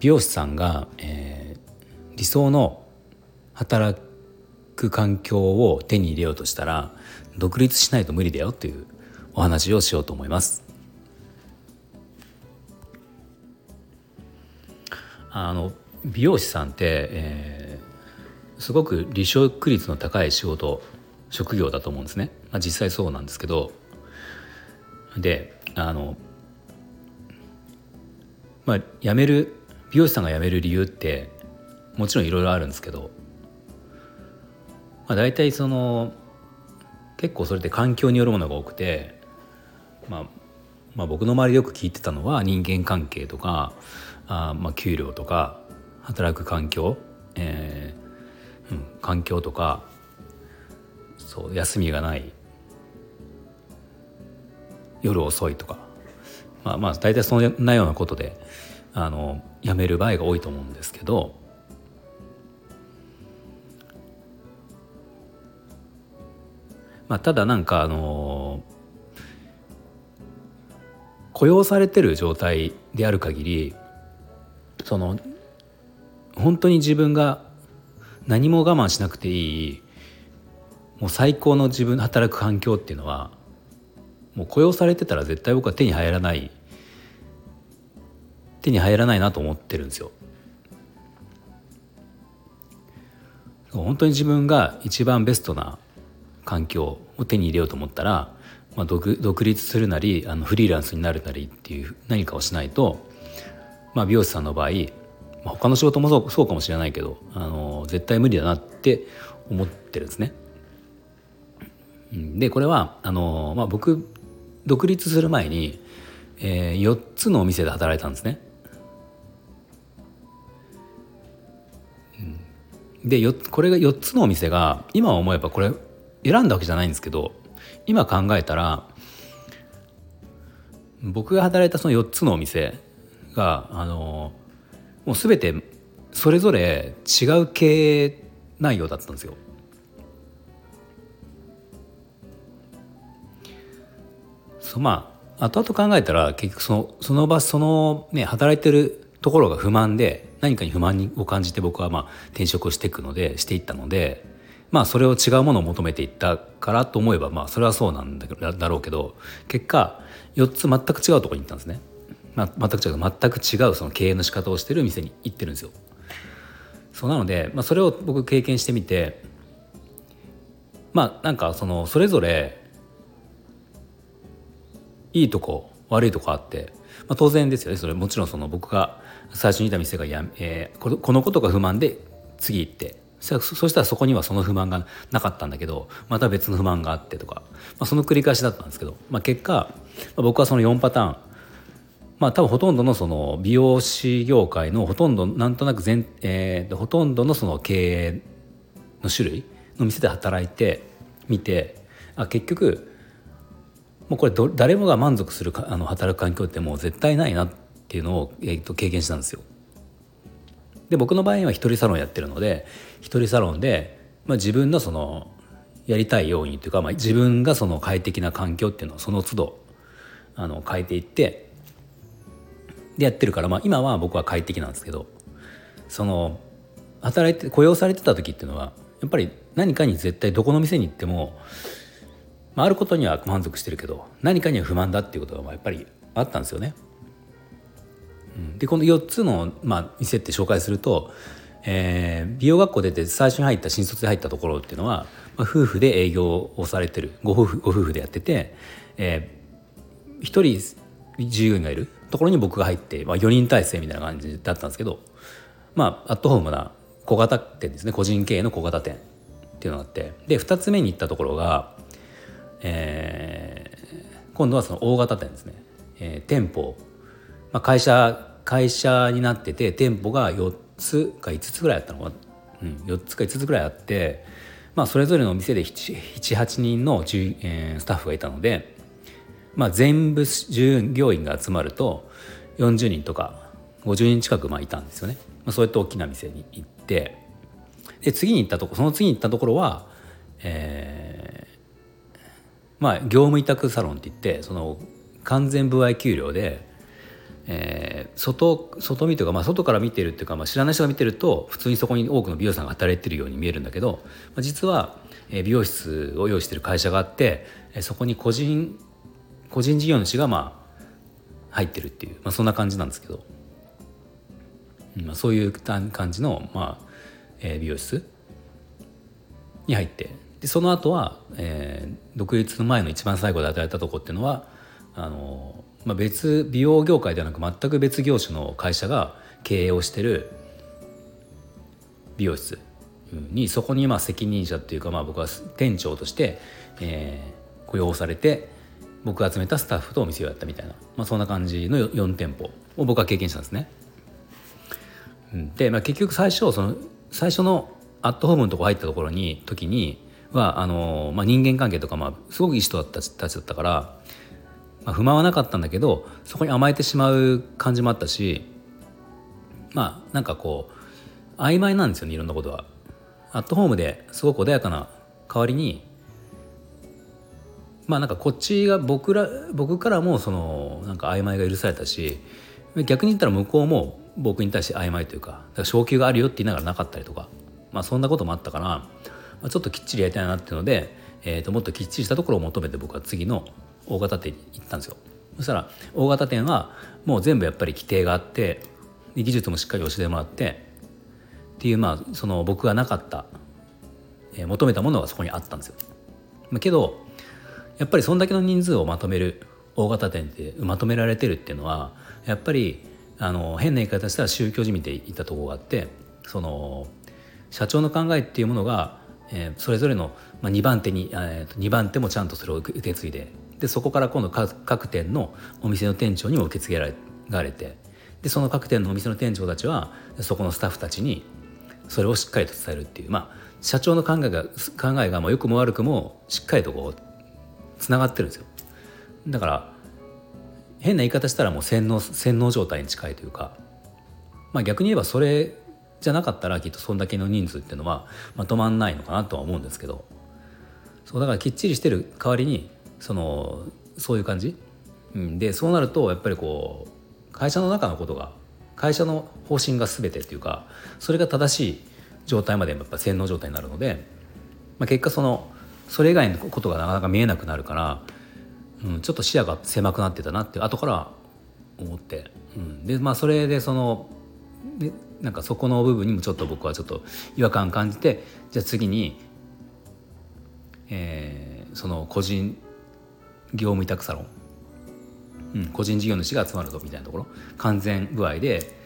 美容師さんが、えー、理想の働く環境を手に入れようとしたら独立しないと無理だよというお話をしようと思います。あの美容師さんって、えー、すごく離職率の高い仕事職業だと思うんですね、まあ、実際そうなんですけどであのまあ辞める美容師さんが辞める理由ってもちろんいろいろあるんですけど、まあ、大体その結構それって環境によるものが多くて、まあ、まあ僕の周りでよく聞いてたのは人間関係とかあまあ給料とか働く環境、えーうん、環境とかそう休みがない夜遅いとかまあまあ大体そんなようなことであの辞める場合が多いと思うんですけどまあただなんかあの雇用されてる状態である限りその本当に自分が何も我慢しなくていいもう最高の自分働く環境っていうのはもう雇用されてたら絶対僕は手に入らない手に入らないなと思ってるんですよ。本当に自分が一番ベストな環境を手に入れようと思ったら、まあ、独独立するなりあのフリーランスになるなりっていう何かをしないと、まあ、美容師さんの場合、まあ、他の仕事もそうそうかもしれないけどあの絶対無理だなって思ってるんですね。でこれはあの、まあ、僕独立する前に、えー、4つのお店で働いたんですね。でこれが4つのお店が今思えばこれ選んだわけじゃないんですけど今考えたら僕が働いたその4つのお店があのもう全てそれぞれ違う経営内容だったんですよ。そまあ後々考えたら結局そのその場そのね働いてるところが不満で何かに不満を感じて僕はまあ転職をしていくのでしていったのでまあそれを違うものを求めていったからと思えばまあそれはそうなんだろうけど結果4つ全く違うところに行ったんですね。まあ、全く違う全く違うその経営の仕方をしてる店に行ってるんですよ。そうなので、まあ、それを僕経験してみてまあなんかそのそれぞれいいとこ悪いとこあって、まあ、当然ですよねそれ。もちろんその僕が最初にいた店がや、えー、このことが不満で次行って。そしたらそこにはその不満がなかったんだけどまた別の不満があってとか、まあ、その繰り返しだったんですけど、まあ、結果、まあ、僕はその4パターン。まあ多分ほとんどのその美容師業界のほとんどなんとなく全、えー、ほとんどのその経営の種類の店で働いてみてあ結局もうこれ誰もが満足するかあの働く環境ってもう絶対ないなっていうのを、えー、と経験したんですよ。で僕の場合は一人サロンやってるので一人サロンで、まあ、自分のそのやりたいようにというか、まあ、自分がその快適な環境っていうのをその都度あの変えていってでやってるから、まあ、今は僕は快適なんですけどその働いて雇用されてた時っていうのはやっぱり何かに絶対どこの店に行っても、まあ、あることには満足してるけど何かには不満だっていうことがやっぱりあったんですよね。うん。でこの4つの、まあ、店って紹介すると、えー、美容学校出て最初に入った新卒で入ったところっていうのは、まあ、夫婦で営業をされてる。ご夫婦ご夫婦でやってて、えー、1人従業員がいるところに僕が入って、まあ、4人体制みたいな感じだったんですけどまあアットホームな小型店ですね。個人経営の小型店っていうのがあって。で2つ目に行ったところが、えー、今度はその大型店ですね、えー、店舗、まあ、会社会社になってて店舗が4つか5つぐらいあったのか、うん、4つか5つぐらいあって、まあ、それぞれのお店で78人の、えー、スタッフがいたので、まあ、全部従業員が集まると40人とか50人近くまあいたんですよね。まあ、そうやって大きな店に行ってで次に行ったとこその次に行ったところは、えー、まあ業務委託サロンって言ってその完全歩合給料で、えー、外外見というか、まあ、外から見てるっていうか、まあ、知らない人が見てると普通にそこに多くの美容師さんが働いてるように見えるんだけど、まあ、実は美容室を用意してる会社があってそこに個人個人事業主がまあ入ってるっていう、まあ、そんな感じなんですけど、まあ、そういう感じの、まあえー、美容室に入ってでその後は、えー、独立の前の一番最後で働いたとこっていうのはあの、まあ、別美容業界ではなく全く別業種の会社が経営をしてる美容室にそこにまあ責任者っていうかまあ僕は店長として、えー、雇用されて僕が集めたスタッフとお店をやったみたいな、まあ、そんな感じの4店舗を僕は経験したんですね。で、まあ、結局最初その最初のアットホームのとこ入ったところに時にはあの、まあ、人間関係とか、まあ、すごくいい人だったたちだったから、まあ、不満はなかったんだけどそこに甘えてしまう感じもあったしまあなんかこう曖昧なんですよねいろんなことは。アットホームですごく穏やかな代わりにまあなんかこっちが僕ら僕からもそのなんか曖昧が許されたし逆に言ったら向こうも僕に対して曖昧というかだか昇給があるよって言いながらなかったりとか、まあ、そんなこともあったから、まあ、ちょっときっちりやりたいなっていうので、えー、ともっときっちりしたところを求めて僕は次の大型店に行ったんですよ。そしたら大型店はもう全部やっぱり規定があって技術もしっかり教えてもらってっていうまあその僕がなかった、えー、求めたものがそこにあったんですよ。まあ、けどやっぱりそんだけの人数をまとめる大型店ってまとめられてるっていうのはやっぱりあの変な言い方したら宗教じみていたところがあってその社長の考えっていうものが、えー、それぞれの、まあ、2番手に、えー、2番手もちゃんとそれを受け継いででそこから今度各店のお店の店長にも受け継げられてでその各店のお店の店長たちはそこのスタッフたちにそれをしっかりと伝えるっていうまあ社長の考えが考えがも良くも悪くもしっかりとこうつながってるんですよ。だから変な言い方したらもう洗脳洗脳状態に近いというか、まあ、逆に言えばそれじゃなかったらきっとそんだけの人数っていうのはまとまんないのかなとは思うんですけど。そうだからきっちりしてる代わりにそのそういう感じ、うん、でそうなるとやっぱりこう会社の中のことが会社の方針が全てっていうかそれが正しい状態までやっぱ洗脳状態になるので、まあ、結果そのそれ以外のことがなかなか見えなくなるからうん、ちょっと視野が狭くなってたなって後から思って、うん、でまあそれでそのでなんかそこの部分にもちょっと僕はちょっと違和感感じてじゃあ次に、えー、その個人業務委託サロン、うん、個人事業主が集まるぞみたいなところ。完全具合で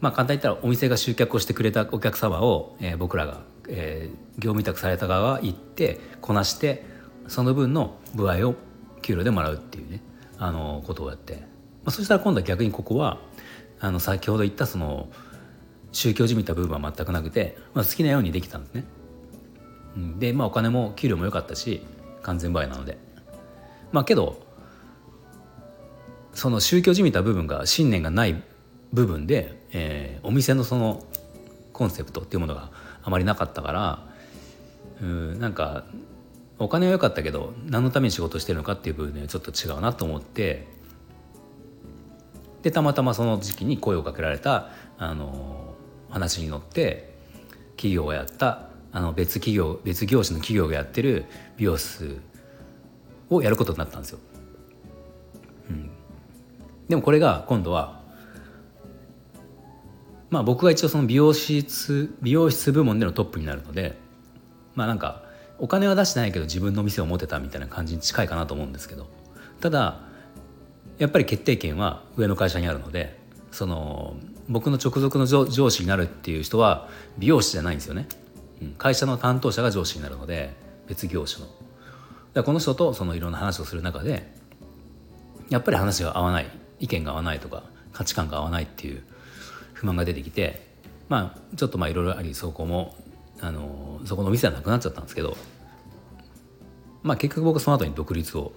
まあ簡単に言ったらお店が集客をしてくれたお客様を、えー、僕らが、えー、業務委託された側は行ってこなしてその分の歩合を給料でもらうっていうねあのことをやって、まあ、そしたら今度は逆にここはあの先ほど言ったその宗教じみた部分は全くなくて、まあ、好きなようにできたんですね。でまあお金も給料も良かったし完全倍なのでまあけどその宗教じみた部分が信念がない部分で、えー、お店のそのコンセプトっていうものがあまりなかったからうんなんかお金は良かったけど何のために仕事してるのかっていう部分でちょっと違うなと思ってでたまたまその時期に声をかけられたあの話に乗って企業がやったあの別企業別業種の企業がやってる美容室をやることになったんですよ。うん、でもこれが今度はまあ僕が一応その美容室美容室部門でのトップになるのでまあなんかお金は出してないけど自分の店を持てたみたいな感じに近いかなと思うんですけどただやっぱり決定権は上の会社にあるのでその僕の直属の上司になるっていう人は美容師じゃないんですよね、うん、会社の担当者が上司になるので別業種の。だこの人とそのいろんな話をする中でやっぱり話が合わない。意見が合わないとか価値観が合わないっていう不満が出てきてまあちょっとまあいろいろありそこもあのそこのお店はなくなっちゃったんですけどまあ結局僕はその後に独立を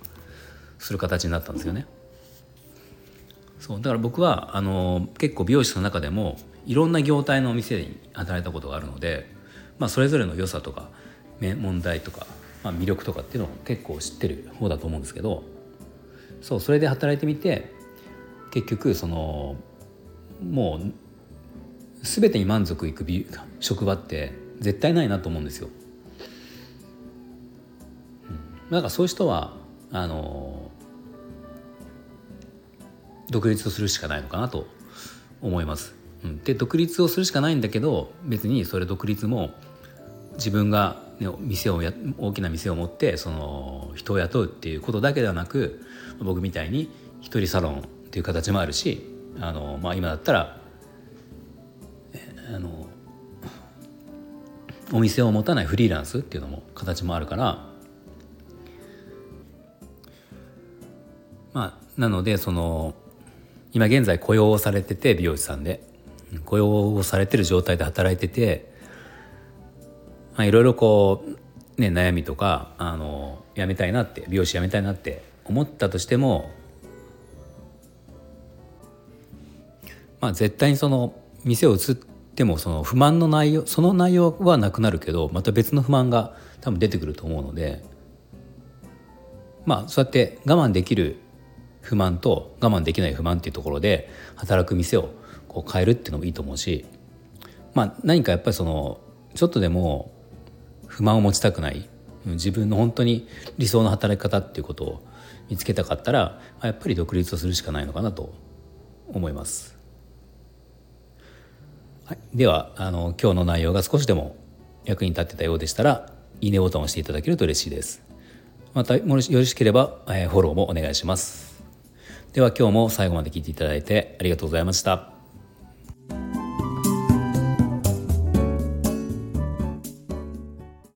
する形になったんですよね。そうだから僕はあの結構美容室の中でもいろんな業態のお店に働いたことがあるので、まあ、それぞれの良さとか問題とか、まあ、魅力とかっていうのを結構知ってる方だと思うんですけどそうそれで働いてみて結局そのもう全てに満足いく職場って絶対ないなと思うんですよ。うん、だからそういう人はあの独立をするしかないのかなと思います。うん、で独立をするしかないんだけど別にそれ独立も自分が、ね、店をや大きな店を持ってその人を雇うっていうことだけではなく僕みたいに一人サロンっていう形もあるしあの、まあ、今だったらあのお店を持たないフリーランスっていうのも形もあるからまあなのでその今現在雇用をされてて美容師さんで。雇用をされてる状態で働いてていろいろこうね悩みとかあの辞めたいなって美容師辞めたいなって思ったとしてもまあ絶対にその店を移ってもその不満の内容その内容はなくなるけどまた別の不満が多分出てくると思うのでまあそうやって我慢できる不満と我慢できない不満っていうところで働く店をこう変えるっていうのもいいと思うしまあ何かやっぱりそのちょっとでも不満を持ちたくない自分の本当に理想の働き方っていうことを見つけたかったらやっぱり独立をするしかないのかなと思います。はい、ではあの今日の内容が少しでも役に立ってたようでしたらいいねボタンを押していただけると嬉しいです。またよろしければ、えー、フォローもお願いします。では今日も最後まで聞いていただいてありがとうございました。